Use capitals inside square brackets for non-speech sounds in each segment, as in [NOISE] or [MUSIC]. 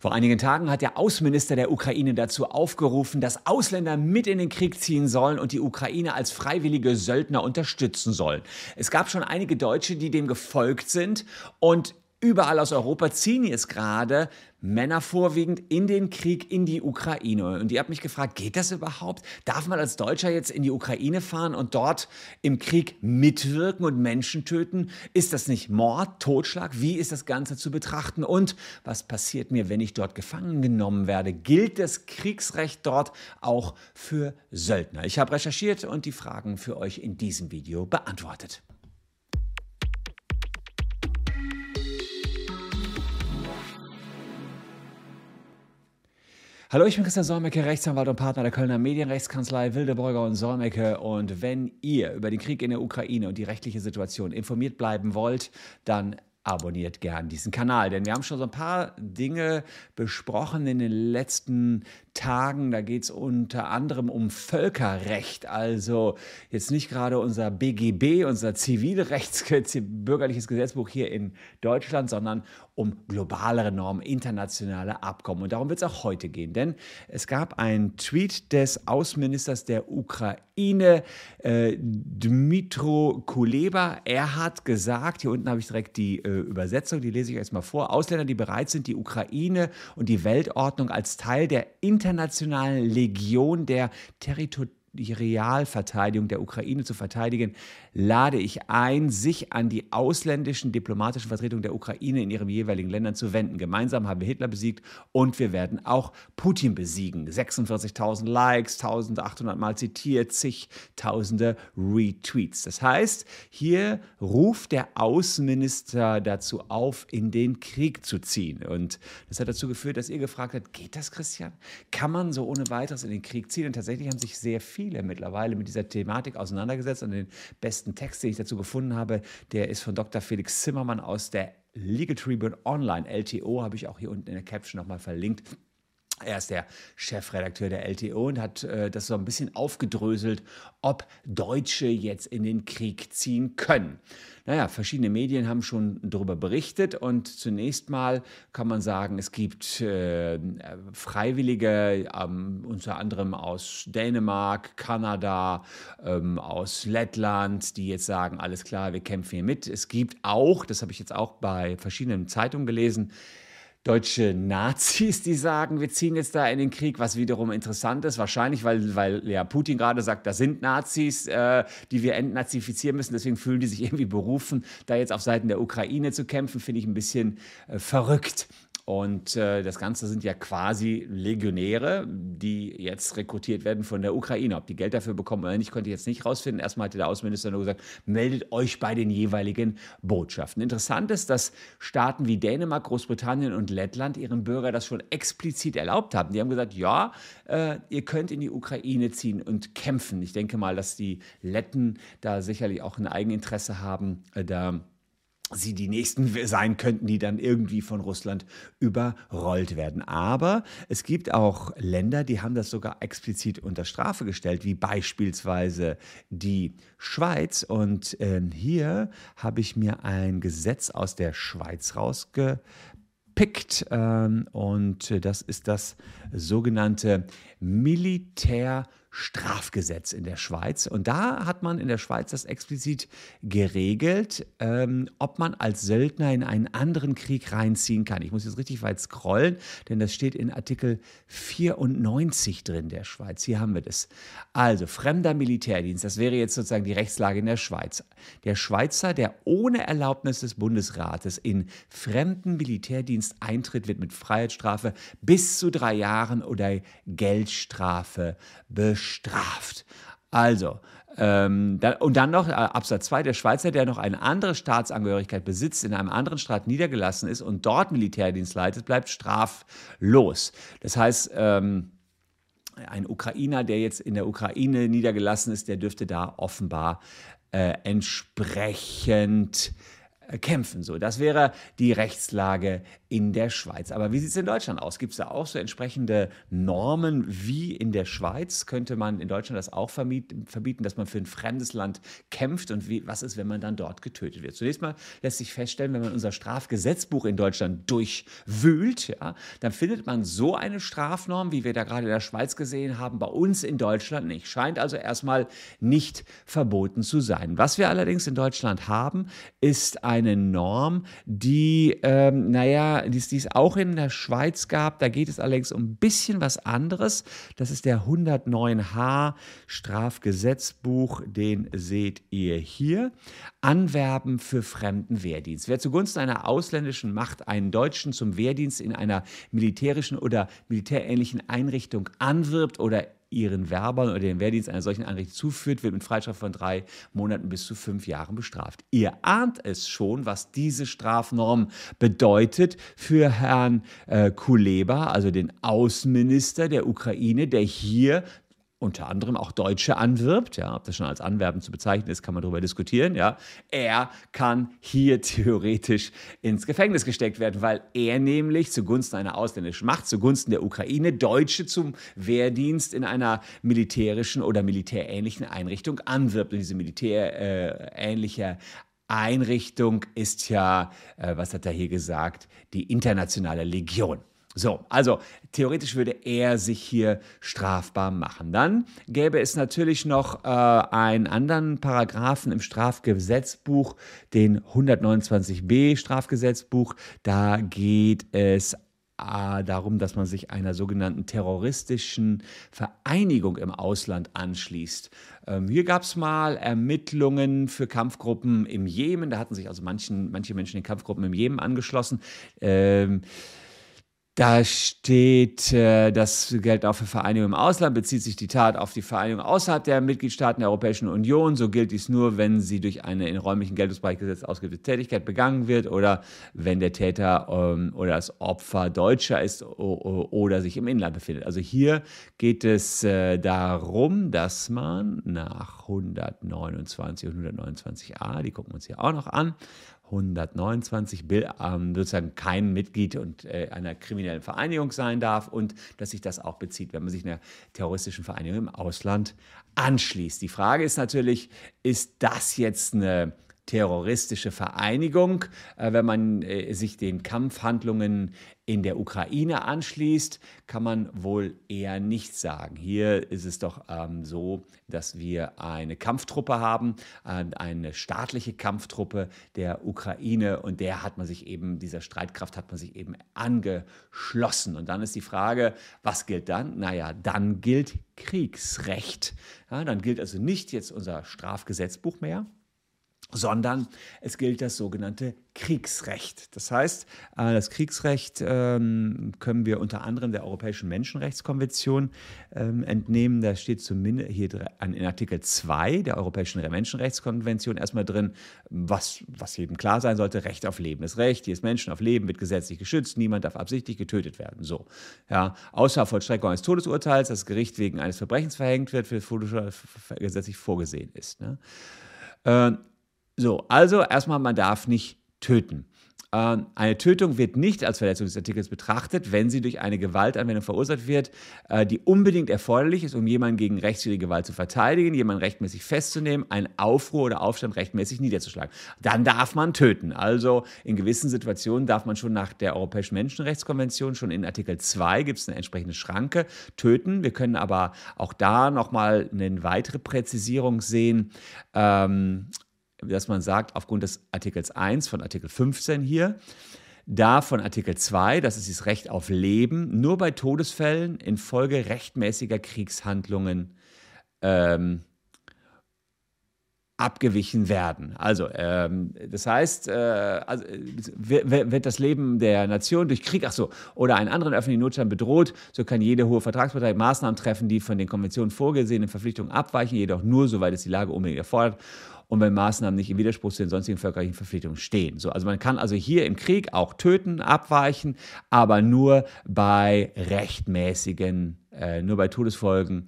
Vor einigen Tagen hat der Außenminister der Ukraine dazu aufgerufen, dass Ausländer mit in den Krieg ziehen sollen und die Ukraine als freiwillige Söldner unterstützen sollen. Es gab schon einige Deutsche, die dem gefolgt sind und Überall aus Europa ziehen jetzt gerade Männer vorwiegend in den Krieg in die Ukraine. Und ihr habt mich gefragt, geht das überhaupt? Darf man als Deutscher jetzt in die Ukraine fahren und dort im Krieg mitwirken und Menschen töten? Ist das nicht Mord, Totschlag? Wie ist das Ganze zu betrachten? Und was passiert mir, wenn ich dort gefangen genommen werde? Gilt das Kriegsrecht dort auch für Söldner? Ich habe recherchiert und die Fragen für euch in diesem Video beantwortet. Hallo, ich bin Christian Solmecke, Rechtsanwalt und Partner der Kölner Medienrechtskanzlei Wildeborger und Solmecke. Und wenn ihr über den Krieg in der Ukraine und die rechtliche Situation informiert bleiben wollt, dann abonniert gern diesen Kanal, denn wir haben schon so ein paar Dinge besprochen in den letzten Tagen. Da geht es unter anderem um Völkerrecht, also jetzt nicht gerade unser BGB, unser Zivilrechts bürgerliches Gesetzbuch hier in Deutschland, sondern um globalere Normen, internationale Abkommen. Und darum wird es auch heute gehen, denn es gab einen Tweet des Außenministers der Ukraine, äh, Dmitro Kuleba. Er hat gesagt, hier unten habe ich direkt die äh, Übersetzung, die lese ich jetzt mal vor, Ausländer, die bereit sind, die Ukraine und die Weltordnung als Teil der internationalen Legion der Realverteidigung der Ukraine zu verteidigen, lade ich ein, sich an die ausländischen diplomatischen Vertretungen der Ukraine in ihren jeweiligen Ländern zu wenden. Gemeinsam haben wir Hitler besiegt und wir werden auch Putin besiegen. 46.000 Likes, 1.800 Mal zitiert, zigtausende Retweets. Das heißt, hier ruft der Außenminister dazu auf, in den Krieg zu ziehen. Und das hat dazu geführt, dass ihr gefragt habt, geht das, Christian? Kann man so ohne weiteres in den Krieg ziehen? Und tatsächlich haben sich sehr viele mittlerweile mit dieser Thematik auseinandergesetzt und den besten Text, den ich dazu gefunden habe, der ist von Dr. Felix Zimmermann aus der Legal Tribune Online, LTO, habe ich auch hier unten in der Caption nochmal verlinkt. Er ist der Chefredakteur der LTO und hat äh, das so ein bisschen aufgedröselt, ob Deutsche jetzt in den Krieg ziehen können. Naja, verschiedene Medien haben schon darüber berichtet und zunächst mal kann man sagen, es gibt äh, Freiwillige, ähm, unter anderem aus Dänemark, Kanada, ähm, aus Lettland, die jetzt sagen, alles klar, wir kämpfen hier mit. Es gibt auch, das habe ich jetzt auch bei verschiedenen Zeitungen gelesen, deutsche Nazis, die sagen, wir ziehen jetzt da in den Krieg, was wiederum interessant ist, wahrscheinlich, weil, weil ja, Putin gerade sagt, da sind Nazis, äh, die wir entnazifizieren müssen, deswegen fühlen die sich irgendwie berufen, da jetzt auf Seiten der Ukraine zu kämpfen, finde ich ein bisschen äh, verrückt. Und äh, das Ganze sind ja quasi Legionäre, die jetzt rekrutiert werden von der Ukraine. Ob die Geld dafür bekommen oder nicht, konnte ich jetzt nicht rausfinden. Erstmal hatte der Außenminister nur gesagt, meldet euch bei den jeweiligen Botschaften. Interessant ist, dass Staaten wie Dänemark, Großbritannien und Lettland ihren Bürgern das schon explizit erlaubt haben. Die haben gesagt, ja, äh, ihr könnt in die Ukraine ziehen und kämpfen. Ich denke mal, dass die Letten da sicherlich auch ein Eigeninteresse haben, äh, da sie die nächsten sein könnten, die dann irgendwie von Russland überrollt werden. Aber es gibt auch Länder, die haben das sogar explizit unter Strafe gestellt, wie beispielsweise die Schweiz. Und äh, hier habe ich mir ein Gesetz aus der Schweiz rausgepickt. Ähm, und das ist das sogenannte Militär- Strafgesetz in der Schweiz. Und da hat man in der Schweiz das explizit geregelt, ähm, ob man als Söldner in einen anderen Krieg reinziehen kann. Ich muss jetzt richtig weit scrollen, denn das steht in Artikel 94 drin der Schweiz. Hier haben wir das. Also fremder Militärdienst, das wäre jetzt sozusagen die Rechtslage in der Schweiz. Der Schweizer, der ohne Erlaubnis des Bundesrates in fremden Militärdienst eintritt, wird mit Freiheitsstrafe bis zu drei Jahren oder Geldstrafe bestraft bestraft. Also, ähm, da, und dann noch äh, Absatz 2, der Schweizer, der noch eine andere Staatsangehörigkeit besitzt, in einem anderen Staat niedergelassen ist und dort Militärdienst leitet, bleibt straflos. Das heißt, ähm, ein Ukrainer, der jetzt in der Ukraine niedergelassen ist, der dürfte da offenbar äh, entsprechend kämpfen. So, das wäre die Rechtslage in der Schweiz. Aber wie sieht es in Deutschland aus? Gibt es da auch so entsprechende Normen wie in der Schweiz? Könnte man in Deutschland das auch verbieten, dass man für ein fremdes Land kämpft? Und wie, was ist, wenn man dann dort getötet wird? Zunächst mal lässt sich feststellen, wenn man unser Strafgesetzbuch in Deutschland durchwühlt, ja, dann findet man so eine Strafnorm, wie wir da gerade in der Schweiz gesehen haben, bei uns in Deutschland nicht. Scheint also erstmal nicht verboten zu sein. Was wir allerdings in Deutschland haben, ist eine Norm, die, ähm, naja, die es auch in der Schweiz gab. Da geht es allerdings um ein bisschen was anderes. Das ist der 109h Strafgesetzbuch, den seht ihr hier. Anwerben für fremden Wehrdienst. Wer zugunsten einer ausländischen Macht einen Deutschen zum Wehrdienst in einer militärischen oder militärähnlichen Einrichtung anwirbt oder ihren Werbern oder den Wehrdienst einer solchen Einrichtung zuführt, wird mit Freistrafe von drei Monaten bis zu fünf Jahren bestraft. Ihr ahnt es schon, was diese Strafnorm bedeutet für Herrn äh, Kuleba, also den Außenminister der Ukraine, der hier unter anderem auch Deutsche anwirbt, ja, ob das schon als Anwerben zu bezeichnen ist, kann man darüber diskutieren, ja. Er kann hier [LAUGHS] theoretisch ins Gefängnis gesteckt werden, weil er nämlich zugunsten einer ausländischen Macht, zugunsten der Ukraine Deutsche zum Wehrdienst in einer militärischen oder militärähnlichen Einrichtung anwirbt. Und diese militärähnliche äh, Einrichtung ist ja, äh, was hat er hier gesagt, die internationale Legion. So, also theoretisch würde er sich hier strafbar machen. Dann gäbe es natürlich noch äh, einen anderen Paragraphen im Strafgesetzbuch, den 129b Strafgesetzbuch. Da geht es äh, darum, dass man sich einer sogenannten terroristischen Vereinigung im Ausland anschließt. Ähm, hier gab es mal Ermittlungen für Kampfgruppen im Jemen. Da hatten sich also manchen, manche Menschen den Kampfgruppen im Jemen angeschlossen. Ähm, da steht, äh, das gilt auch für Vereinigungen im Ausland, bezieht sich die Tat auf die Vereinigung außerhalb der Mitgliedstaaten der Europäischen Union. So gilt dies nur, wenn sie durch eine in räumlichen Geltungsbereich gesetzt ausgeübte Tätigkeit begangen wird oder wenn der Täter ähm, oder das Opfer Deutscher ist oder sich im Inland befindet. Also hier geht es äh, darum, dass man nach 129 und 129a, die gucken wir uns hier auch noch an, 129 ähm, sozusagen kein Mitglied und äh, einer kriminellen Vereinigung sein darf und dass sich das auch bezieht, wenn man sich einer terroristischen Vereinigung im Ausland anschließt. Die Frage ist natürlich, ist das jetzt eine terroristische Vereinigung, äh, wenn man äh, sich den Kampfhandlungen in der Ukraine anschließt, kann man wohl eher nicht sagen. Hier ist es doch ähm, so, dass wir eine Kampftruppe haben, äh, eine staatliche Kampftruppe der Ukraine und der hat man sich eben, dieser Streitkraft hat man sich eben angeschlossen. Und dann ist die Frage, was gilt dann? Naja, dann gilt Kriegsrecht. Ja, dann gilt also nicht jetzt unser Strafgesetzbuch mehr, sondern es gilt das sogenannte Kriegsrecht. Das heißt, äh, das Kriegsrecht ähm, können wir unter anderem der Europäischen Menschenrechtskonvention ähm, entnehmen. Da steht zumindest hier in Artikel 2 der Europäischen Menschenrechtskonvention erstmal drin, was, was jedem klar sein sollte, Recht auf Leben. Das Recht jedes Menschen auf Leben wird gesetzlich geschützt, niemand darf absichtlich getötet werden. So. Ja, außer Vollstreckung eines Todesurteils, das Gericht wegen eines Verbrechens verhängt wird, für gesetzlich vorgesehen ist. Ne? So, also erstmal, man darf nicht töten. Ähm, eine Tötung wird nicht als Verletzung des Artikels betrachtet, wenn sie durch eine Gewaltanwendung verursacht wird, äh, die unbedingt erforderlich ist, um jemanden gegen rechtswidrige Gewalt zu verteidigen, jemanden rechtmäßig festzunehmen, einen Aufruhr oder Aufstand rechtmäßig niederzuschlagen. Dann darf man töten. Also in gewissen Situationen darf man schon nach der Europäischen Menschenrechtskonvention, schon in Artikel 2 gibt es eine entsprechende Schranke, töten. Wir können aber auch da nochmal eine weitere Präzisierung sehen. Ähm, dass man sagt, aufgrund des Artikels 1 von Artikel 15 hier, da von Artikel 2, das ist das Recht auf Leben, nur bei Todesfällen infolge rechtmäßiger Kriegshandlungen ähm, abgewichen werden. Also, ähm, das heißt, äh, also, wird das Leben der Nation durch Krieg, ach so, oder einen anderen öffentlichen Notstand bedroht, so kann jede hohe Vertragspartei Maßnahmen treffen, die von den Konventionen vorgesehenen Verpflichtungen abweichen, jedoch nur, soweit es die Lage unbedingt erfordert und wenn Maßnahmen nicht im Widerspruch zu den sonstigen völkerrechtlichen Verpflichtungen stehen. So, also man kann also hier im Krieg auch töten, abweichen, aber nur bei rechtmäßigen, äh, nur bei Todesfolgen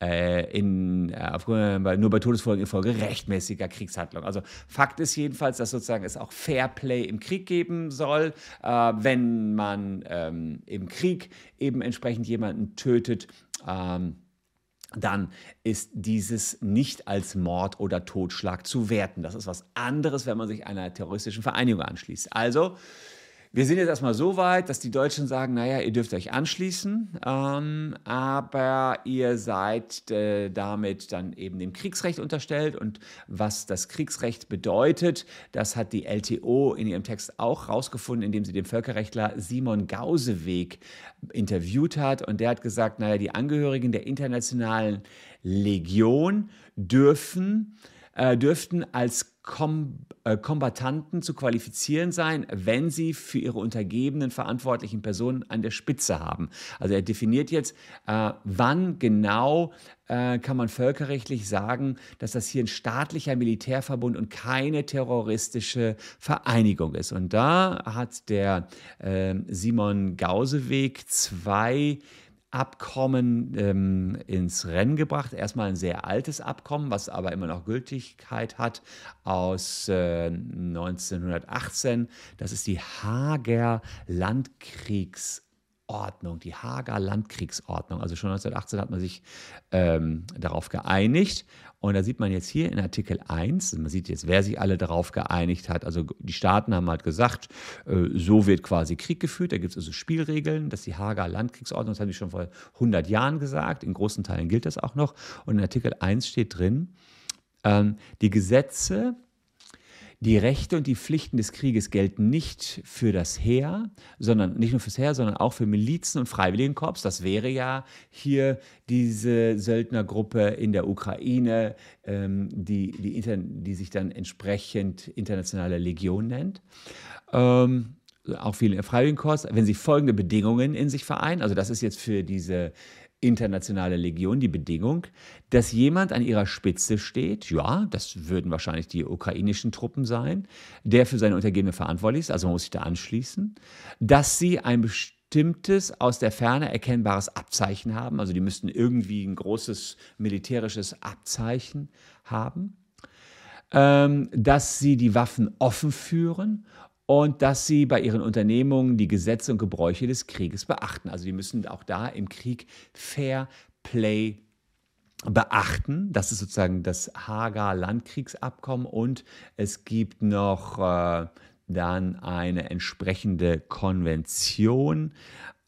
in, äh, aufgrund, nur bei Todesfolgen infolge rechtmäßiger Kriegshandlung. Also Fakt ist jedenfalls, dass sozusagen es auch Fair Play im Krieg geben soll, äh, wenn man ähm, im Krieg eben entsprechend jemanden tötet. Ähm, dann ist dieses nicht als Mord oder Totschlag zu werten. Das ist was anderes, wenn man sich einer terroristischen Vereinigung anschließt. Also wir sind jetzt erstmal so weit, dass die Deutschen sagen, naja, ihr dürft euch anschließen, ähm, aber ihr seid äh, damit dann eben dem Kriegsrecht unterstellt. Und was das Kriegsrecht bedeutet, das hat die LTO in ihrem Text auch rausgefunden, indem sie den Völkerrechtler Simon Gauseweg interviewt hat. Und der hat gesagt, naja, die Angehörigen der internationalen Legion dürfen äh, dürften als Kom äh, Kombatanten zu qualifizieren sein, wenn sie für ihre untergebenen verantwortlichen Personen an der Spitze haben. Also er definiert jetzt, äh, wann genau äh, kann man völkerrechtlich sagen, dass das hier ein staatlicher Militärverbund und keine terroristische Vereinigung ist. Und da hat der äh, Simon Gauseweg zwei Abkommen ähm, ins Rennen gebracht. Erstmal ein sehr altes Abkommen, was aber immer noch Gültigkeit hat, aus äh, 1918. Das ist die Hager Landkriegsordnung, die Hager Landkriegsordnung. Also schon 1918 hat man sich ähm, darauf geeinigt. Und da sieht man jetzt hier in Artikel 1, man sieht jetzt, wer sich alle darauf geeinigt hat. Also die Staaten haben halt gesagt, äh, so wird quasi Krieg geführt. Da gibt es also Spielregeln. Das ist die Hager Landkriegsordnung, das haben die schon vor 100 Jahren gesagt. In großen Teilen gilt das auch noch. Und in Artikel 1 steht drin, ähm, die Gesetze die Rechte und die Pflichten des Krieges gelten nicht für das Heer, sondern nicht nur fürs Heer, sondern auch für Milizen und Freiwilligenkorps. Das wäre ja hier diese Söldnergruppe in der Ukraine, ähm, die, die, die, sich dann entsprechend internationale Legion nennt. Ähm, auch viele Freiwilligenkorps, wenn sie folgende Bedingungen in sich vereinen, also das ist jetzt für diese internationale Legion die Bedingung, dass jemand an ihrer Spitze steht, ja, das würden wahrscheinlich die ukrainischen Truppen sein, der für seine Untergebene verantwortlich ist, also man muss sich da anschließen, dass sie ein bestimmtes aus der Ferne erkennbares Abzeichen haben, also die müssten irgendwie ein großes militärisches Abzeichen haben, ähm, dass sie die Waffen offen führen und dass sie bei ihren Unternehmungen die Gesetze und Gebräuche des Krieges beachten. Also die müssen auch da im Krieg Fair Play beachten. Das ist sozusagen das Hager Landkriegsabkommen und es gibt noch äh, dann eine entsprechende Konvention.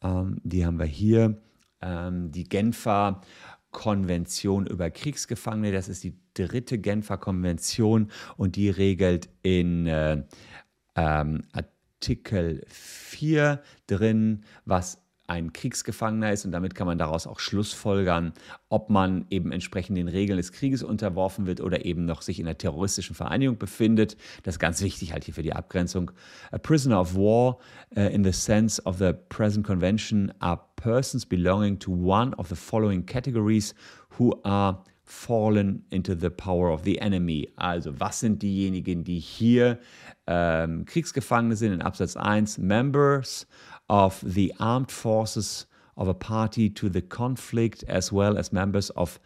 Ähm, die haben wir hier, ähm, die Genfer Konvention über Kriegsgefangene. Das ist die dritte Genfer Konvention und die regelt in äh, ähm, Artikel 4 drin, was ein Kriegsgefangener ist und damit kann man daraus auch Schlussfolgern, ob man eben entsprechend den Regeln des Krieges unterworfen wird oder eben noch sich in einer terroristischen Vereinigung befindet. Das ist ganz wichtig halt hier für die Abgrenzung. A prisoner of war uh, in the sense of the present convention are persons belonging to one of the following categories who are fallen into the power of the enemy. Also was sind diejenigen, die hier ähm, Kriegsgefangene sind in Absatz 1? Members of the armed forces of a party to the conflict as well as members of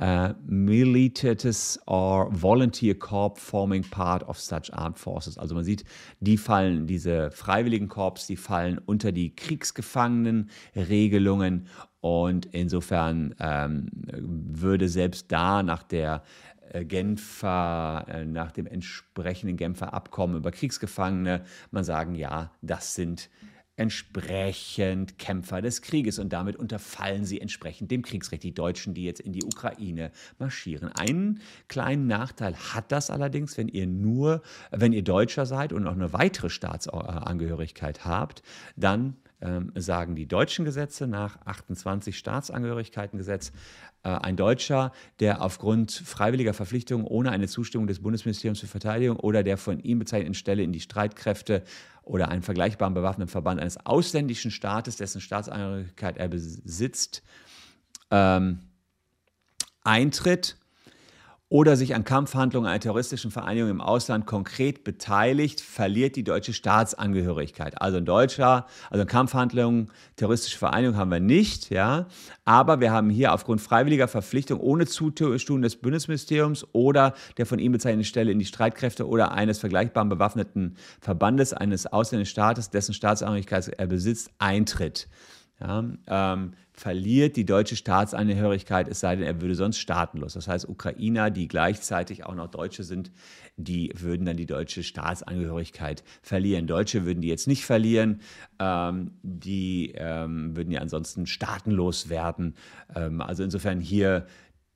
uh, militates or volunteer corps forming part of such armed forces. Also man sieht, die fallen, diese freiwilligen Korps, die fallen unter die Kriegsgefangenenregelungen und insofern ähm, würde selbst da nach der äh, Genfer, äh, nach dem entsprechenden Genfer Abkommen über Kriegsgefangene man sagen, ja, das sind entsprechend Kämpfer des Krieges und damit unterfallen sie entsprechend dem Kriegsrecht. Die Deutschen, die jetzt in die Ukraine marschieren. Einen kleinen Nachteil hat das allerdings, wenn ihr nur, wenn ihr Deutscher seid und noch eine weitere Staatsangehörigkeit habt, dann ähm, sagen die deutschen Gesetze nach 28 Staatsangehörigkeitengesetz, äh, ein Deutscher, der aufgrund freiwilliger Verpflichtung ohne eine Zustimmung des Bundesministeriums für Verteidigung oder der von ihm bezeichneten Stelle in die Streitkräfte oder einen vergleichbaren bewaffneten Verband eines ausländischen Staates, dessen Staatsangehörigkeit er besitzt, ähm, eintritt oder sich an Kampfhandlungen einer terroristischen Vereinigung im Ausland konkret beteiligt, verliert die deutsche Staatsangehörigkeit. Also ein Deutscher, also Kampfhandlungen, terroristische Vereinigung haben wir nicht, ja, aber wir haben hier aufgrund freiwilliger Verpflichtung ohne Zutun des Bundesministeriums oder der von ihm bezeichneten Stelle in die Streitkräfte oder eines vergleichbaren bewaffneten Verbandes eines ausländischen Staates, dessen Staatsangehörigkeit er besitzt, Eintritt ja, ähm, verliert die deutsche Staatsangehörigkeit, es sei denn, er würde sonst staatenlos. Das heißt, Ukrainer, die gleichzeitig auch noch Deutsche sind, die würden dann die deutsche Staatsangehörigkeit verlieren. Deutsche würden die jetzt nicht verlieren, ähm, die ähm, würden ja ansonsten staatenlos werden. Ähm, also insofern hier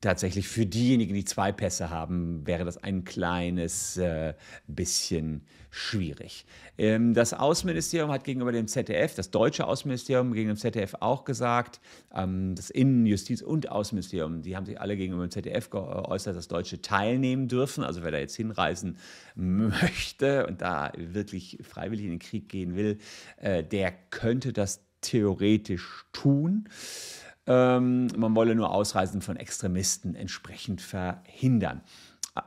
tatsächlich für diejenigen, die zwei Pässe haben, wäre das ein kleines äh, bisschen schwierig. Ähm, das Außenministerium hat gegenüber dem ZDF, das deutsche Außenministerium gegenüber dem ZDF auch gesagt, ähm, das Innen-, Justiz- und Außenministerium, die haben sich alle gegenüber dem ZDF geäußert, dass Deutsche teilnehmen dürfen. Also wer da jetzt hinreisen möchte und da wirklich freiwillig in den Krieg gehen will, äh, der könnte das theoretisch tun. Ähm, man wolle nur Ausreisen von Extremisten entsprechend verhindern.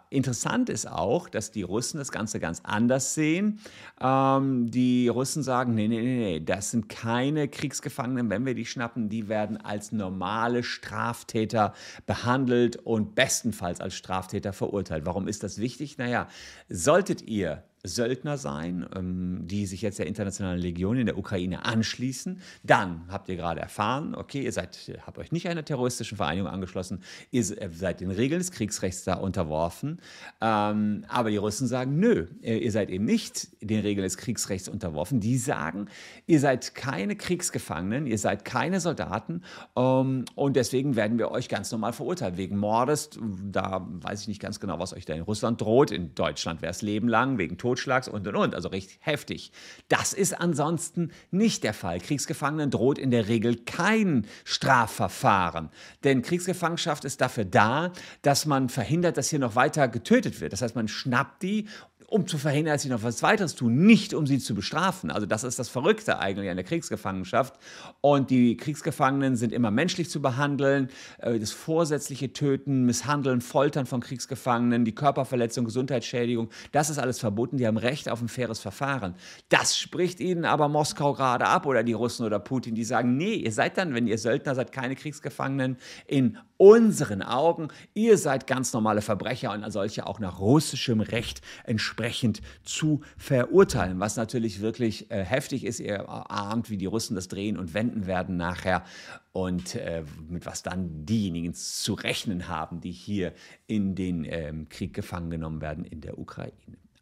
Interessant ist auch, dass die Russen das Ganze ganz anders sehen. Ähm, die Russen sagen, nee, nee, nee, das sind keine Kriegsgefangenen, wenn wir die schnappen, die werden als normale Straftäter behandelt und bestenfalls als Straftäter verurteilt. Warum ist das wichtig? Naja, solltet ihr Söldner sein, ähm, die sich jetzt der Internationalen Legion in der Ukraine anschließen. Dann habt ihr gerade erfahren, okay, ihr seid, habt euch nicht einer terroristischen Vereinigung angeschlossen, ihr seid den Regeln des Kriegsrechts da unterworfen. Ähm, aber die Russen sagen, nö, ihr seid eben nicht den Regeln des Kriegsrechts unterworfen. Die sagen, ihr seid keine Kriegsgefangenen, ihr seid keine Soldaten ähm, und deswegen werden wir euch ganz normal verurteilen. Wegen Mordes, da weiß ich nicht ganz genau, was euch da in Russland droht. In Deutschland wäre es Leben lang, wegen Tod Totschlags und und und, also recht heftig. Das ist ansonsten nicht der Fall. Kriegsgefangenen droht in der Regel kein Strafverfahren, denn Kriegsgefangenschaft ist dafür da, dass man verhindert, dass hier noch weiter getötet wird. Das heißt, man schnappt die um zu verhindern, dass sie noch was weiteres tun, nicht um sie zu bestrafen. Also das ist das Verrückte eigentlich an der Kriegsgefangenschaft. Und die Kriegsgefangenen sind immer menschlich zu behandeln. Äh, das vorsätzliche Töten, Misshandeln, Foltern von Kriegsgefangenen, die Körperverletzung, Gesundheitsschädigung, das ist alles verboten. Die haben Recht auf ein faires Verfahren. Das spricht ihnen aber Moskau gerade ab oder die Russen oder Putin, die sagen, nee, ihr seid dann, wenn ihr Söldner seid, keine Kriegsgefangenen in unseren Augen. Ihr seid ganz normale Verbrecher und solche auch nach russischem Recht entsprechend zu verurteilen, was natürlich wirklich äh, heftig ist. Ihr ahnt, wie die Russen das drehen und wenden werden nachher und äh, mit was dann diejenigen zu rechnen haben, die hier in den ähm, Krieg gefangen genommen werden in der Ukraine.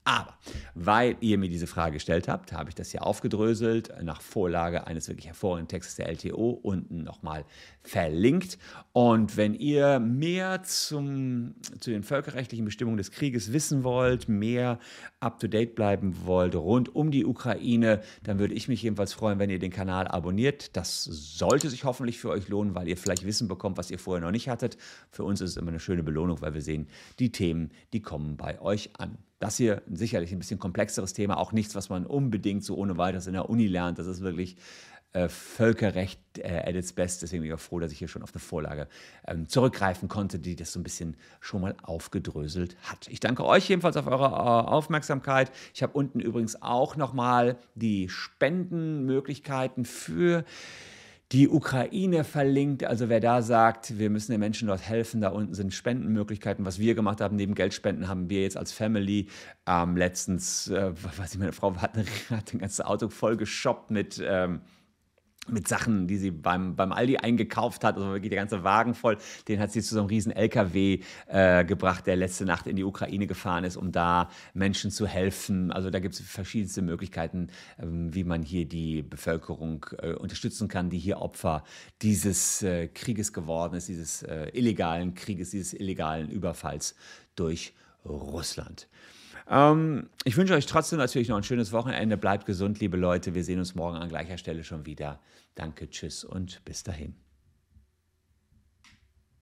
Aber weil ihr mir diese Frage gestellt habt, habe ich das hier aufgedröselt nach Vorlage eines wirklich hervorragenden Textes der LTO unten nochmal verlinkt. Und wenn ihr mehr zum, zu den völkerrechtlichen Bestimmungen des Krieges wissen wollt, mehr up-to-date bleiben wollt rund um die Ukraine, dann würde ich mich jedenfalls freuen, wenn ihr den Kanal abonniert. Das sollte sich hoffentlich für euch lohnen, weil ihr vielleicht Wissen bekommt, was ihr vorher noch nicht hattet. Für uns ist es immer eine schöne Belohnung, weil wir sehen, die Themen, die kommen bei euch an. Das hier sicherlich ein bisschen komplexeres Thema, auch nichts, was man unbedingt so ohne weiteres in der Uni lernt. Das ist wirklich äh, Völkerrecht äh, at its best. Deswegen bin ich auch froh, dass ich hier schon auf eine Vorlage ähm, zurückgreifen konnte, die das so ein bisschen schon mal aufgedröselt hat. Ich danke euch jedenfalls auf eure äh, Aufmerksamkeit. Ich habe unten übrigens auch nochmal die Spendenmöglichkeiten für die Ukraine verlinkt. Also wer da sagt, wir müssen den Menschen dort helfen, da unten sind Spendenmöglichkeiten. Was wir gemacht haben, neben Geldspenden, haben wir jetzt als Family ähm, letztens, äh, weiß ich, meine Frau hat, [LAUGHS] hat ein ganzes Auto voll geshoppt mit... Ähm, mit Sachen, die sie beim, beim Aldi eingekauft hat. Also geht der ganze Wagen voll. Den hat sie zu so einem riesen LKW äh, gebracht, der letzte Nacht in die Ukraine gefahren ist, um da Menschen zu helfen. Also da gibt es verschiedenste Möglichkeiten, ähm, wie man hier die Bevölkerung äh, unterstützen kann, die hier Opfer dieses äh, Krieges geworden ist, dieses äh, illegalen Krieges, dieses illegalen Überfalls durch Russland. Ähm, ich wünsche euch trotzdem natürlich noch ein schönes Wochenende. Bleibt gesund, liebe Leute. Wir sehen uns morgen an gleicher Stelle schon wieder. Danke, tschüss und bis dahin.